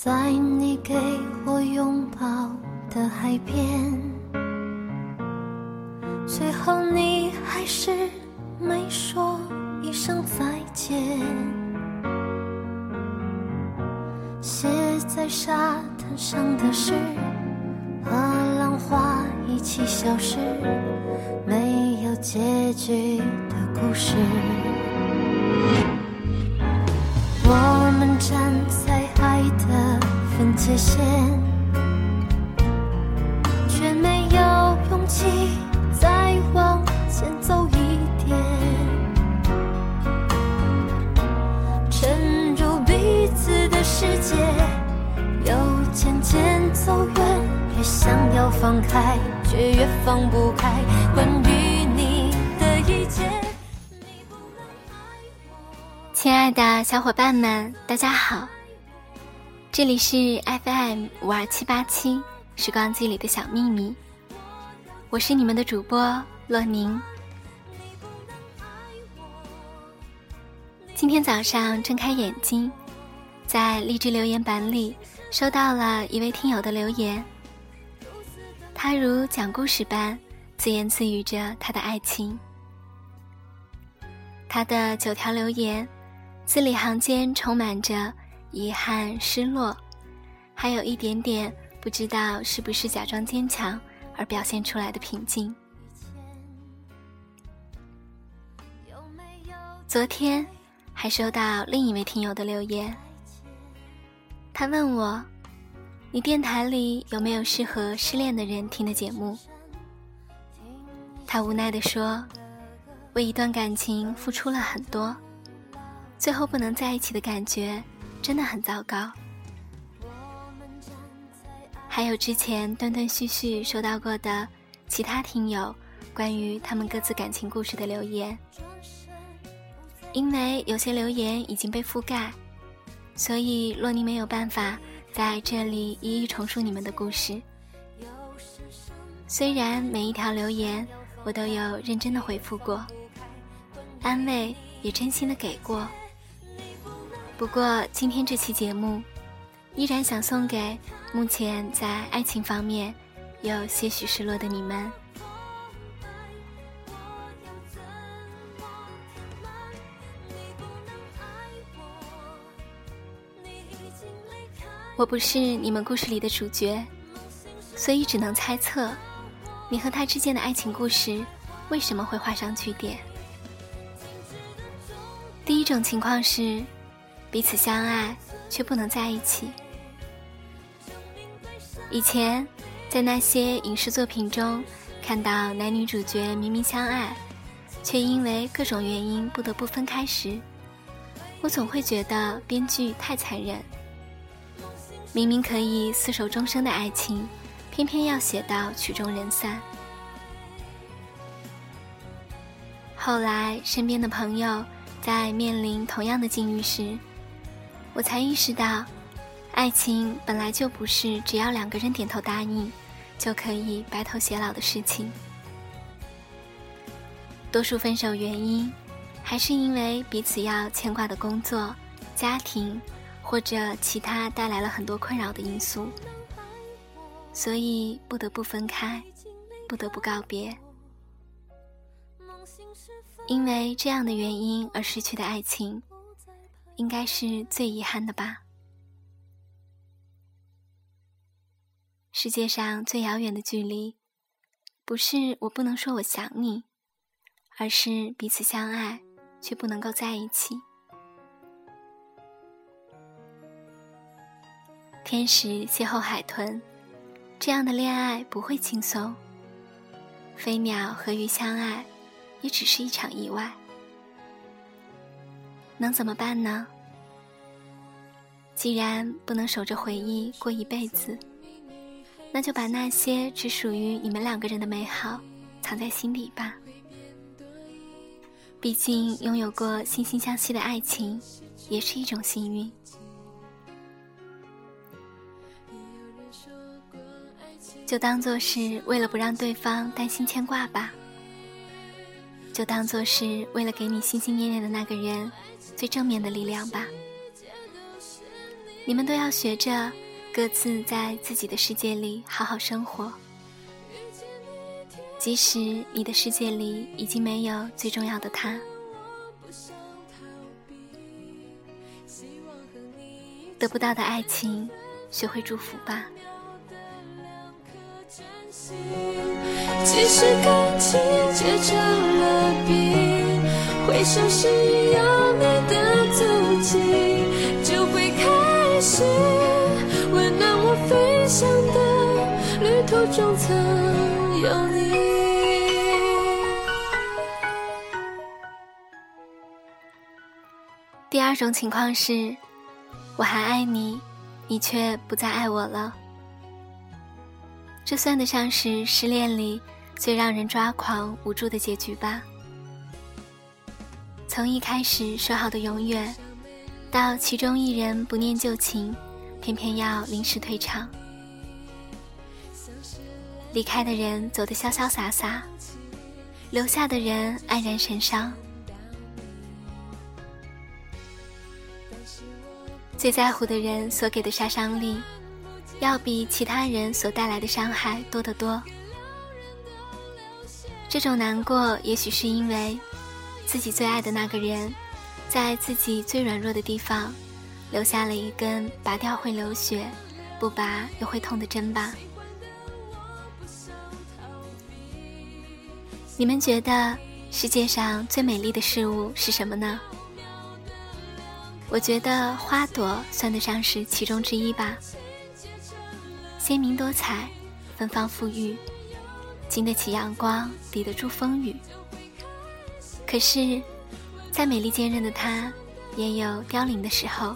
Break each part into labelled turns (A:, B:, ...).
A: 在你给我拥抱的海边，最后你还是没说一声再见。写在沙滩上的诗，和浪花一起消失，没有结局的故事。我们站在界线，却没有勇气再往前走一点。沉入彼此的世界，又渐渐走远，越想要放开，却越放不开。关于你的一切。你不能爱我
B: 亲爱的小伙伴们，大家好，这里是 FM 五二七八七时光机里的小秘密，我是你们的主播洛宁。今天早上睁开眼睛，在励志留言板里收到了一位听友的留言，他如讲故事般自言自语着他的爱情。他的九条留言。字里行间充满着遗憾、失落，还有一点点不知道是不是假装坚强而表现出来的平静。昨天还收到另一位听友的留言，他问我：“你电台里有没有适合失恋的人听的节目？”他无奈地说：“为一段感情付出了很多。”最后不能在一起的感觉真的很糟糕。还有之前断断续续收到过的其他听友关于他们各自感情故事的留言，因为有些留言已经被覆盖，所以洛尼没有办法在这里一一重述你们的故事。虽然每一条留言我都有认真的回复过，安慰也真心的给过。不过，今天这期节目，依然想送给目前在爱情方面有些许失落的你们。我不是你们故事里的主角，所以只能猜测，你和他之间的爱情故事为什么会画上句点。第一种情况是。彼此相爱，却不能在一起。以前，在那些影视作品中，看到男女主角明明相爱，却因为各种原因不得不分开时，我总会觉得编剧太残忍。明明可以厮守终生的爱情，偏偏要写到曲终人散。后来，身边的朋友在面临同样的境遇时，我才意识到，爱情本来就不是只要两个人点头答应，就可以白头偕老的事情。多数分手原因，还是因为彼此要牵挂的工作、家庭，或者其他带来了很多困扰的因素，所以不得不分开，不得不告别。因为这样的原因而失去的爱情。应该是最遗憾的吧。世界上最遥远的距离，不是我不能说我想你，而是彼此相爱却不能够在一起。天使邂逅海豚，这样的恋爱不会轻松。飞鸟和鱼相爱，也只是一场意外。能怎么办呢？既然不能守着回忆过一辈子，那就把那些只属于你们两个人的美好藏在心底吧。毕竟拥有过惺惺相惜的爱情，也是一种幸运。就当做是为了不让对方担心牵挂吧。就当做是为了给你心心念念的那个人最正面的力量吧。你们都要学着各自在自己的世界里好好生活。即使你的世界里已经没有最重要的他，得不到的爱情，学会祝福吧。
C: 即使感情结成了冰，回首时有你的足迹，就会开始温暖我飞翔的旅途中曾有你。
B: 第二种情况是，我还爱你，你却不再爱我了。这算得上是失恋里最让人抓狂、无助的结局吧。从一开始说好的永远，到其中一人不念旧情，偏偏要临时退场。离开的人走得潇潇洒洒，留下的人黯然神伤。最在乎的人所给的杀伤力。要比其他人所带来的伤害多得多。这种难过，也许是因为自己最爱的那个人，在自己最软弱的地方，留下了一根拔掉会流血，不拔又会痛的针吧。你们觉得世界上最美丽的事物是什么呢？我觉得花朵算得上是其中之一吧。鲜明多彩，芬芳馥郁，经得起阳光，抵得住风雨。可是，再美丽坚韧的它，也有凋零的时候。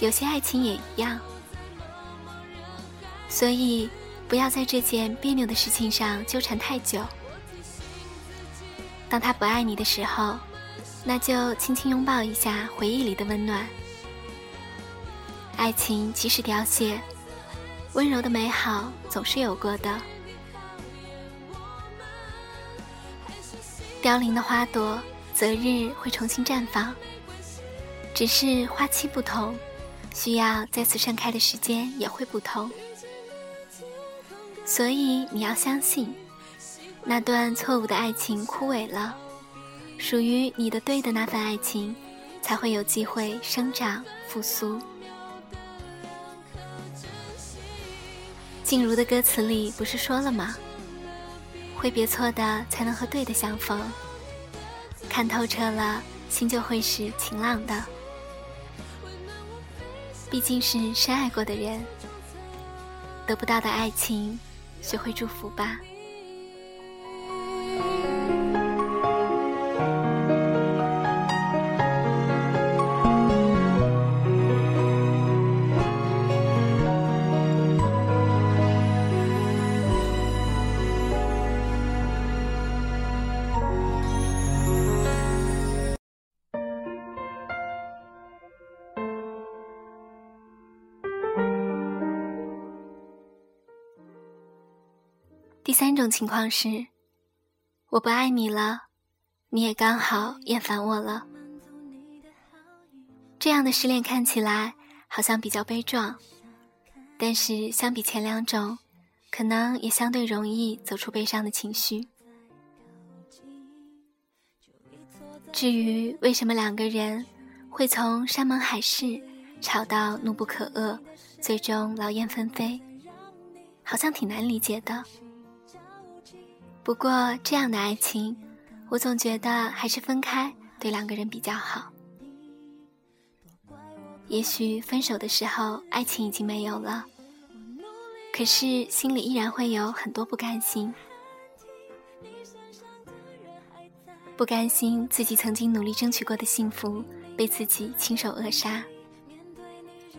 B: 有些爱情也一样。所以，不要在这件别扭的事情上纠缠太久。当他不爱你的时候，那就轻轻拥抱一下回忆里的温暖。爱情即使凋谢。温柔的美好总是有过的，凋零的花朵择日会重新绽放，只是花期不同，需要再次盛开的时间也会不同。所以你要相信，那段错误的爱情枯萎了，属于你的对的那份爱情，才会有机会生长复苏。静茹的歌词里不是说了吗？挥别错的才能和对的相逢，看透彻了，心就会是晴朗的。毕竟是深爱过的人，得不到的爱情，学会祝福吧。第三种情况是，我不爱你了，你也刚好厌烦我了。这样的失恋看起来好像比较悲壮，但是相比前两种，可能也相对容易走出悲伤的情绪。至于为什么两个人会从山盟海誓吵到怒不可遏，最终劳燕分飞，好像挺难理解的。不过，这样的爱情，我总觉得还是分开对两个人比较好。也许分手的时候，爱情已经没有了，可是心里依然会有很多不甘心，不甘心自己曾经努力争取过的幸福被自己亲手扼杀，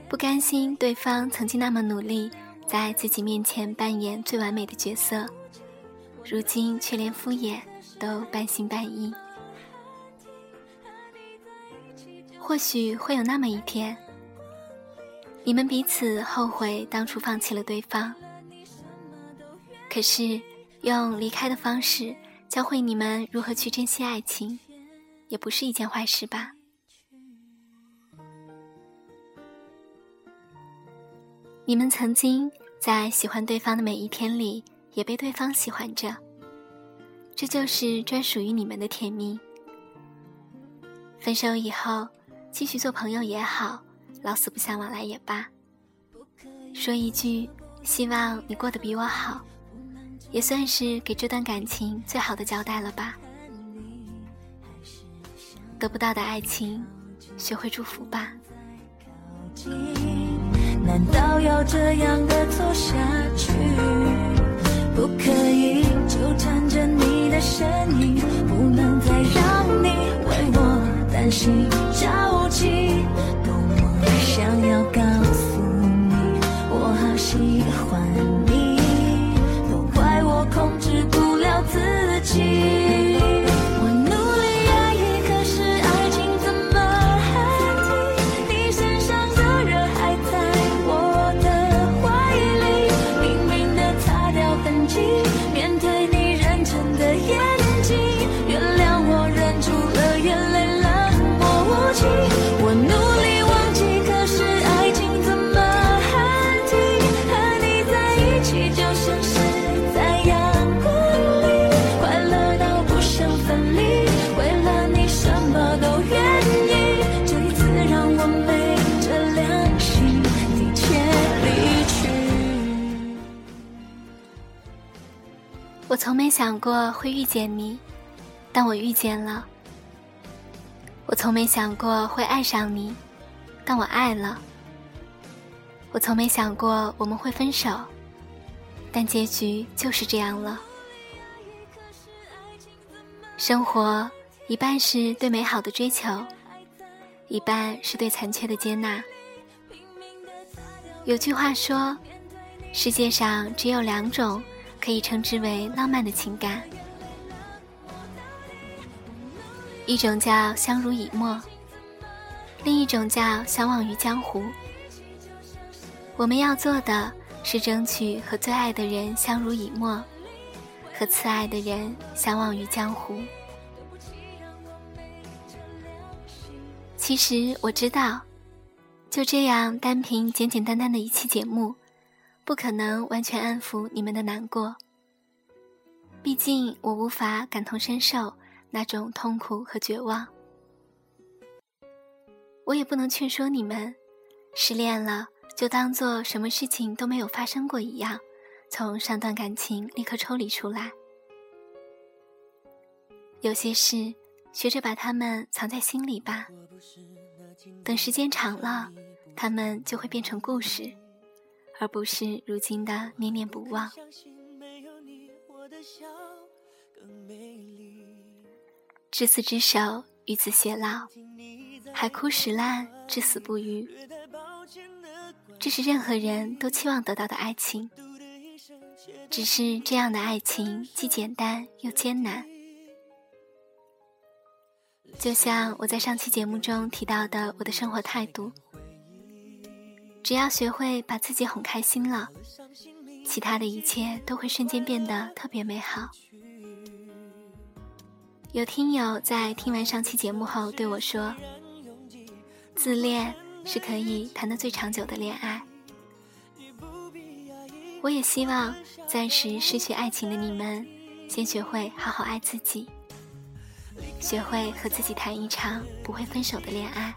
B: 不甘心对方曾经那么努力在自己面前扮演最完美的角色。如今却连敷衍都半信半疑。或许会有那么一天，你们彼此后悔当初放弃了对方。可是，用离开的方式教会你们如何去珍惜爱情，也不是一件坏事吧。你们曾经在喜欢对方的每一天里，也被对方喜欢着。这就是专属于你们的甜蜜。分手以后，继续做朋友也好，老死不相往来也罢。说一句“希望你过得比我好”，也算是给这段感情最好的交代了吧。得不到的爱情，学会祝福吧。
C: 难道要这样的走下去？不可以纠缠着你的身影，不能再让你为我担心着急。多么想要告诉你，我好喜欢我
B: 从没想过会遇见你，但我遇见了。我从没想过会爱上你，但我爱了。我从没想过我们会分手，但结局就是这样了。生活一半是对美好的追求，一半是对残缺的接纳。有句话说，世界上只有两种。可以称之为浪漫的情感，一种叫相濡以沫，另一种叫相忘于江湖。我们要做的是争取和最爱的人相濡以沫，和次爱的人相忘于江湖。其实我知道，就这样单凭简简单单的一期节目。不可能完全安抚你们的难过，毕竟我无法感同身受那种痛苦和绝望。我也不能劝说你们，失恋了就当做什么事情都没有发生过一样，从上段感情立刻抽离出来。有些事，学着把它们藏在心里吧，等时间长了，它们就会变成故事。而不是如今的念念不忘。执子之手，与子偕老；海枯石烂，至死不渝。这是任何人都期望得到的爱情，只是这样的爱情既简单又艰难。就像我在上期节目中提到的，我的生活态度。只要学会把自己哄开心了，其他的一切都会瞬间变得特别美好。有听友在听完上期节目后对我说：“自恋是可以谈得最长久的恋爱。”我也希望暂时失去爱情的你们，先学会好好爱自己，学会和自己谈一场不会分手的恋爱。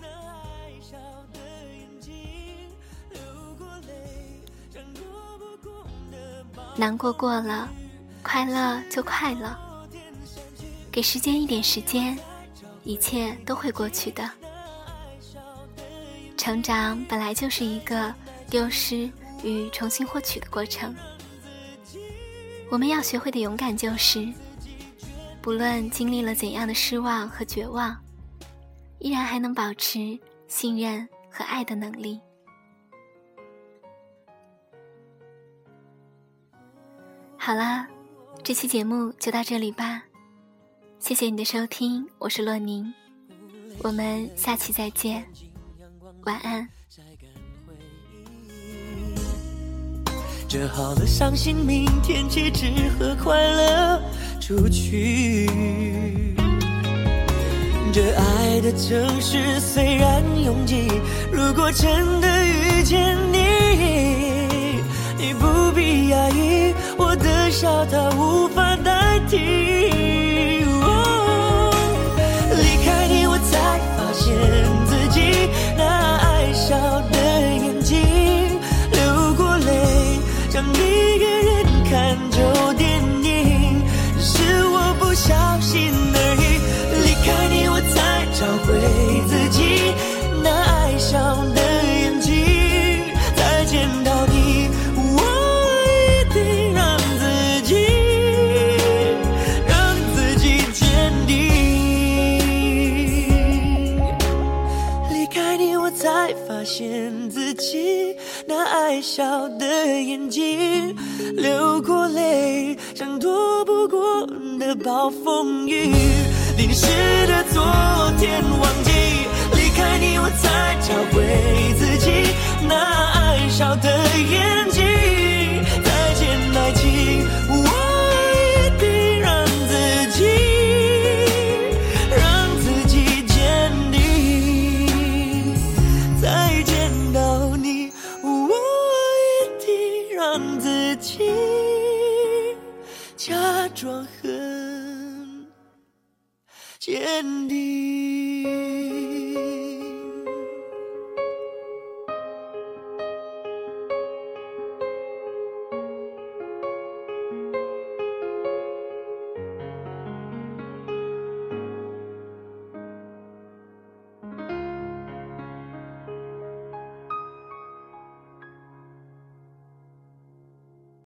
B: 难过过了，快乐就快乐。给时间一点时间，一切都会过去的。成长本来就是一个丢失与重新获取的过程。我们要学会的勇敢就是，不论经历了怎样的失望和绝望，依然还能保持信任和爱的能力。好啦，这期节目就到这里吧，谢谢你的收听，我是洛宁，我们下期再见，晚安。
C: 折好了伤心，明天起只和快乐出去。这爱的城市虽然拥挤，如果真的遇见你。
D: 微笑它无法代替。自己那爱笑的眼睛，流过泪，像躲不过的暴风雨。淋湿的昨天，忘记离开你，我才找回自己那爱笑的眼睛。己假装很坚定。